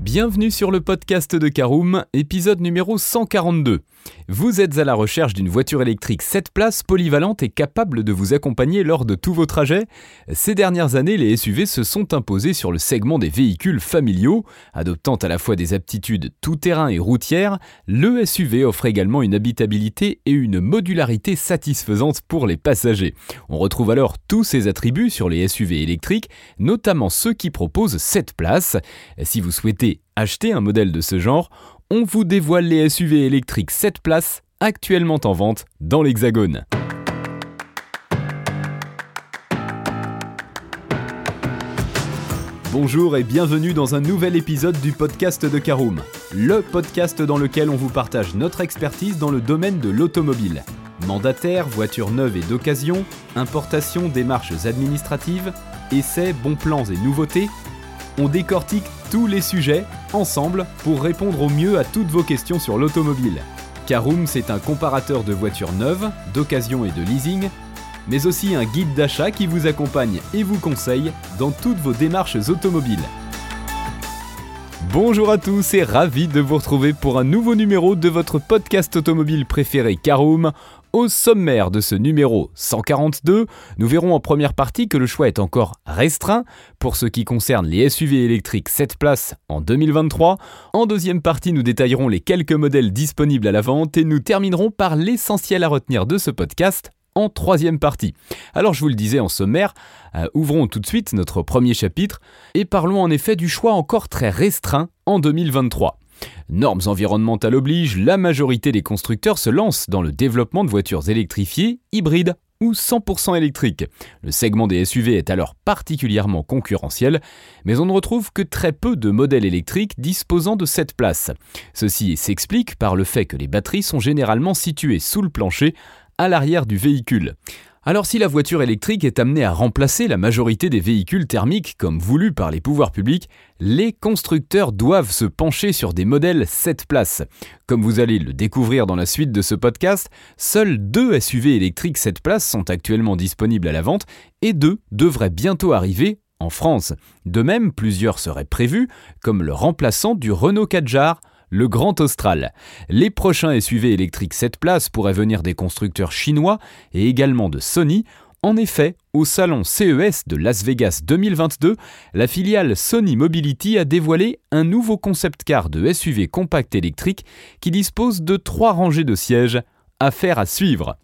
Bienvenue sur le podcast de Caroom, épisode numéro 142. Vous êtes à la recherche d'une voiture électrique 7 places polyvalente et capable de vous accompagner lors de tous vos trajets Ces dernières années, les SUV se sont imposés sur le segment des véhicules familiaux. Adoptant à la fois des aptitudes tout-terrain et routières, le SUV offre également une habitabilité et une modularité satisfaisante pour les passagers. On retrouve alors tous ces attributs sur les SUV électriques, notamment ceux qui proposent 7 places. Si vous souhaitez acheter un modèle de ce genre, on vous dévoile les SUV électriques 7 places actuellement en vente dans l'Hexagone. Bonjour et bienvenue dans un nouvel épisode du podcast de Caroom, le podcast dans lequel on vous partage notre expertise dans le domaine de l'automobile. Mandataire, voitures neuves et d'occasion, importation, démarches administratives, essais, bons plans et nouveautés, on décortique tous les sujets ensemble pour répondre au mieux à toutes vos questions sur l'automobile. Caroom, c'est un comparateur de voitures neuves, d'occasion et de leasing, mais aussi un guide d'achat qui vous accompagne et vous conseille dans toutes vos démarches automobiles. Bonjour à tous et ravi de vous retrouver pour un nouveau numéro de votre podcast automobile préféré Caroom. Au sommaire de ce numéro 142, nous verrons en première partie que le choix est encore restreint pour ce qui concerne les SUV électriques 7 places en 2023. En deuxième partie, nous détaillerons les quelques modèles disponibles à la vente et nous terminerons par l'essentiel à retenir de ce podcast en troisième partie. Alors je vous le disais en sommaire, euh, ouvrons tout de suite notre premier chapitre et parlons en effet du choix encore très restreint en 2023. Normes environnementales obligent, la majorité des constructeurs se lancent dans le développement de voitures électrifiées, hybrides ou 100% électriques. Le segment des SUV est alors particulièrement concurrentiel, mais on ne retrouve que très peu de modèles électriques disposant de cette place. Ceci s'explique par le fait que les batteries sont généralement situées sous le plancher, à l'arrière du véhicule. Alors si la voiture électrique est amenée à remplacer la majorité des véhicules thermiques comme voulu par les pouvoirs publics, les constructeurs doivent se pencher sur des modèles 7 places. Comme vous allez le découvrir dans la suite de ce podcast, seuls deux SUV électriques 7 places sont actuellement disponibles à la vente et deux devraient bientôt arriver en France. De même, plusieurs seraient prévus, comme le remplaçant du Renault Kadjar, le Grand Austral. Les prochains SUV électriques 7 places pourraient venir des constructeurs chinois et également de Sony. En effet, au salon CES de Las Vegas 2022, la filiale Sony Mobility a dévoilé un nouveau concept car de SUV compact électrique qui dispose de trois rangées de sièges. Affaire à suivre.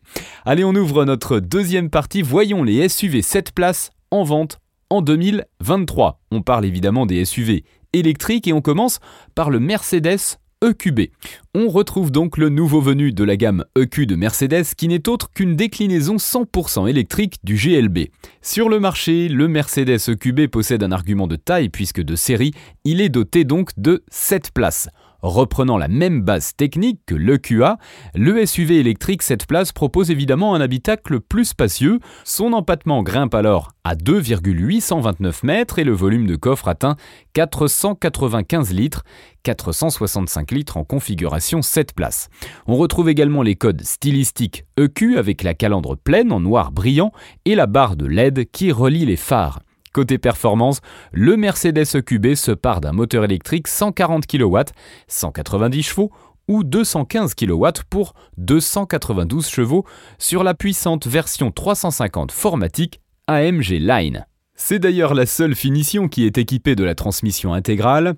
Allez, on ouvre notre deuxième partie. Voyons les SUV 7 places en vente en 2023. On parle évidemment des SUV électriques et on commence par le Mercedes EQB. On retrouve donc le nouveau venu de la gamme EQ de Mercedes qui n'est autre qu'une déclinaison 100% électrique du GLB. Sur le marché, le Mercedes EQB possède un argument de taille puisque de série, il est doté donc de 7 places. Reprenant la même base technique que l'EQA, le SUV électrique 7 places propose évidemment un habitacle plus spacieux. Son empattement grimpe alors à 2,829 mètres et le volume de coffre atteint 495 litres, 465 litres en configuration 7 places. On retrouve également les codes stylistiques EQ avec la calandre pleine en noir brillant et la barre de LED qui relie les phares. Côté performance, le Mercedes EQB se part d'un moteur électrique 140 kW, 190 chevaux ou 215 kW pour 292 chevaux sur la puissante version 350 Formatic AMG Line. C'est d'ailleurs la seule finition qui est équipée de la transmission intégrale,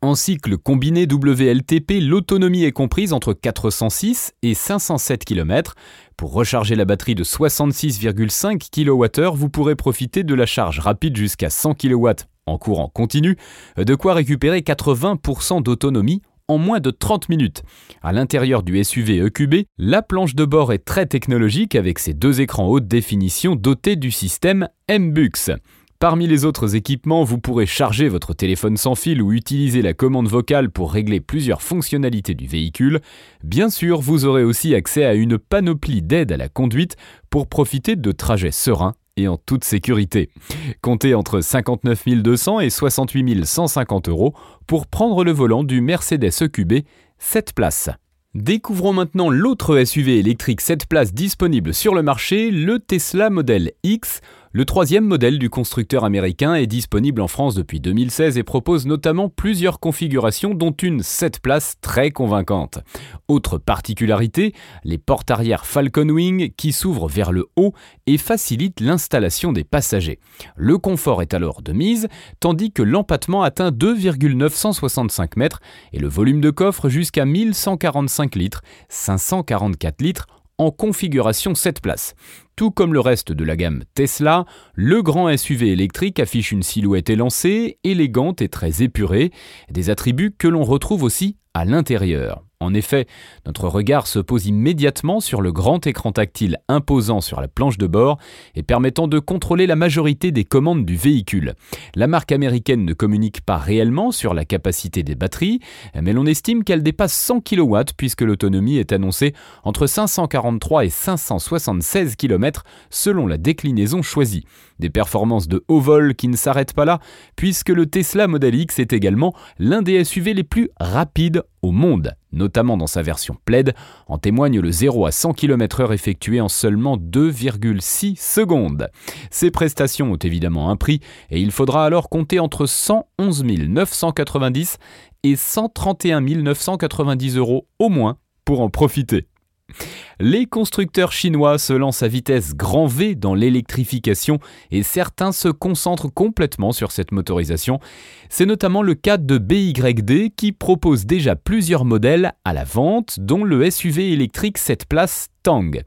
en cycle combiné WLTP, l'autonomie est comprise entre 406 et 507 km. Pour recharger la batterie de 66,5 kWh, vous pourrez profiter de la charge rapide jusqu'à 100 kW en courant continu, de quoi récupérer 80% d'autonomie en moins de 30 minutes. À l'intérieur du SUV EQB, la planche de bord est très technologique avec ses deux écrans haute définition dotés du système MBUX. Parmi les autres équipements, vous pourrez charger votre téléphone sans fil ou utiliser la commande vocale pour régler plusieurs fonctionnalités du véhicule. Bien sûr, vous aurez aussi accès à une panoplie d'aides à la conduite pour profiter de trajets sereins et en toute sécurité. Comptez entre 59 200 et 68 150 euros pour prendre le volant du Mercedes EQB 7 places. Découvrons maintenant l'autre SUV électrique 7 places disponible sur le marché, le Tesla Model X. Le troisième modèle du constructeur américain est disponible en France depuis 2016 et propose notamment plusieurs configurations dont une 7 places très convaincante. Autre particularité, les portes arrière Falcon Wing qui s'ouvrent vers le haut et facilitent l'installation des passagers. Le confort est alors de mise, tandis que l'empattement atteint 2,965 mètres et le volume de coffre jusqu'à 1145 litres, 544 litres en configuration 7 places. Tout comme le reste de la gamme Tesla, le grand SUV électrique affiche une silhouette élancée, élégante et très épurée, des attributs que l'on retrouve aussi à l'intérieur. En effet, notre regard se pose immédiatement sur le grand écran tactile imposant sur la planche de bord et permettant de contrôler la majorité des commandes du véhicule. La marque américaine ne communique pas réellement sur la capacité des batteries, mais l'on estime qu'elle dépasse 100 kW puisque l'autonomie est annoncée entre 543 et 576 km selon la déclinaison choisie. Des performances de haut vol qui ne s'arrêtent pas là, puisque le Tesla Model X est également l'un des SUV les plus rapides au monde, notamment dans sa version plaid, en témoigne le 0 à 100 km/h effectué en seulement 2,6 secondes. Ces prestations ont évidemment un prix et il faudra alors compter entre 111 990 et 131 990 euros au moins pour en profiter. Les constructeurs chinois se lancent à vitesse grand V dans l'électrification et certains se concentrent complètement sur cette motorisation. C'est notamment le cas de BYD qui propose déjà plusieurs modèles à la vente, dont le SUV électrique 7 places Tang.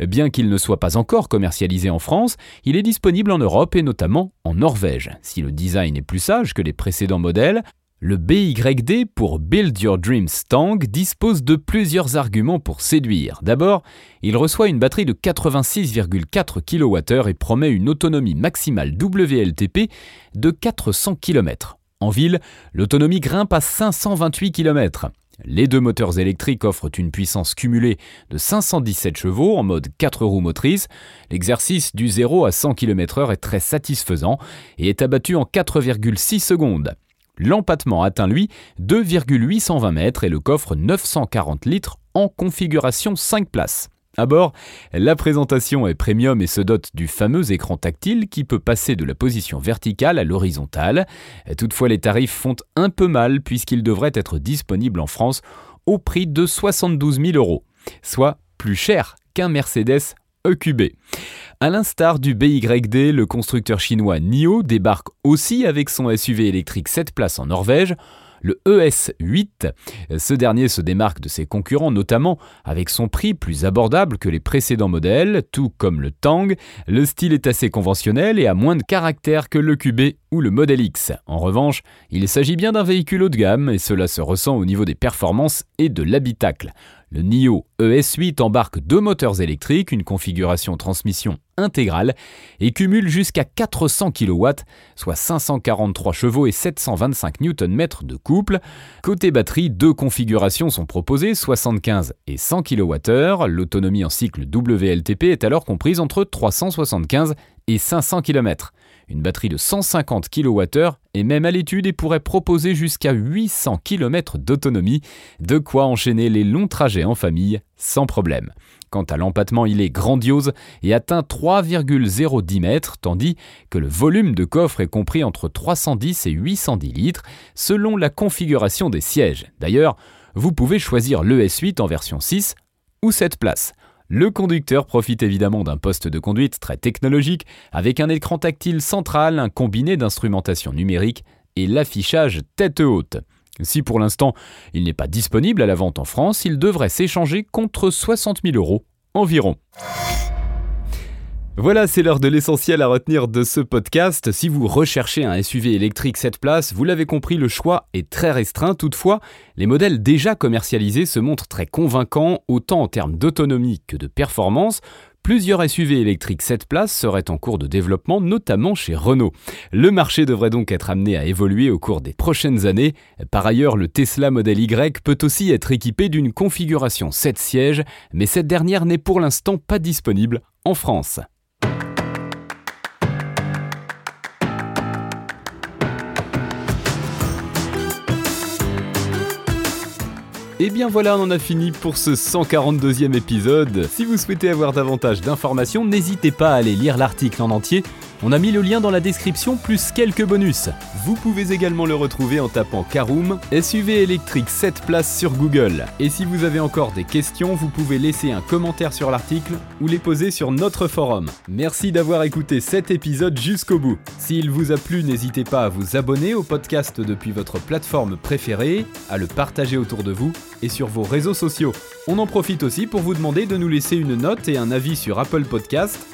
Bien qu'il ne soit pas encore commercialisé en France, il est disponible en Europe et notamment en Norvège. Si le design est plus sage que les précédents modèles, le BYD pour Build Your Dreams Tang dispose de plusieurs arguments pour séduire. D'abord, il reçoit une batterie de 86,4 kWh et promet une autonomie maximale WLTP de 400 km. En ville, l'autonomie grimpe à 528 km. Les deux moteurs électriques offrent une puissance cumulée de 517 chevaux en mode 4 roues motrices. L'exercice du 0 à 100 km/h est très satisfaisant et est abattu en 4,6 secondes. L'empattement atteint lui 2,820 mètres et le coffre 940 litres en configuration 5 places. À bord, la présentation est premium et se dote du fameux écran tactile qui peut passer de la position verticale à l'horizontale. Toutefois, les tarifs font un peu mal puisqu'ils devraient être disponibles en France au prix de 72 000 euros, soit plus cher qu'un Mercedes EQB. À l'instar du BYD, le constructeur chinois NIO débarque aussi avec son SUV électrique 7 places en Norvège, le ES8. Ce dernier se démarque de ses concurrents notamment avec son prix plus abordable que les précédents modèles, tout comme le Tang. Le style est assez conventionnel et a moins de caractère que le QB ou le Model X. En revanche, il s'agit bien d'un véhicule haut de gamme et cela se ressent au niveau des performances et de l'habitacle. Le NIO ES8 embarque deux moteurs électriques, une configuration transmission intégrale et cumule jusqu'à 400 kW, soit 543 chevaux et 725 Nm de couple. Côté batterie, deux configurations sont proposées, 75 et 100 kWh. L'autonomie en cycle WLTP est alors comprise entre 375 et 500 km. Une batterie de 150 kWh est même à l'étude et pourrait proposer jusqu'à 800 km d'autonomie, de quoi enchaîner les longs trajets en famille sans problème. Quant à l'empattement, il est grandiose et atteint 3,010 mètres, tandis que le volume de coffre est compris entre 310 et 810 litres, selon la configuration des sièges. D'ailleurs, vous pouvez choisir l'ES8 en version 6 ou 7 places. Le conducteur profite évidemment d'un poste de conduite très technologique avec un écran tactile central, un combiné d'instrumentation numérique et l'affichage tête haute. Si pour l'instant il n'est pas disponible à la vente en France, il devrait s'échanger contre 60 000 euros environ. Voilà, c'est l'heure de l'essentiel à retenir de ce podcast. Si vous recherchez un SUV électrique 7 places, vous l'avez compris, le choix est très restreint. Toutefois, les modèles déjà commercialisés se montrent très convaincants, autant en termes d'autonomie que de performance. Plusieurs SUV électriques 7 places seraient en cours de développement, notamment chez Renault. Le marché devrait donc être amené à évoluer au cours des prochaines années. Par ailleurs, le Tesla Model Y peut aussi être équipé d'une configuration 7 sièges, mais cette dernière n'est pour l'instant pas disponible en France. Et bien voilà, on en a fini pour ce 142e épisode. Si vous souhaitez avoir davantage d'informations, n'hésitez pas à aller lire l'article en entier On a mis le lien dans la description plus quelques bonus. Vous pouvez également le retrouver en tapant Caroom, SUV électrique 7 places sur Google. Et si vous avez encore des questions, vous pouvez laisser un commentaire sur l'article ou les poser sur notre forum. Merci d'avoir écouté cet épisode jusqu'au bout. S'il vous a plu, n'hésitez pas à vous abonner au podcast depuis votre plateforme préférée, à le partager autour de vous et sur vos réseaux sociaux. On en profite aussi pour vous demander de nous laisser une note et un avis sur Apple Podcast.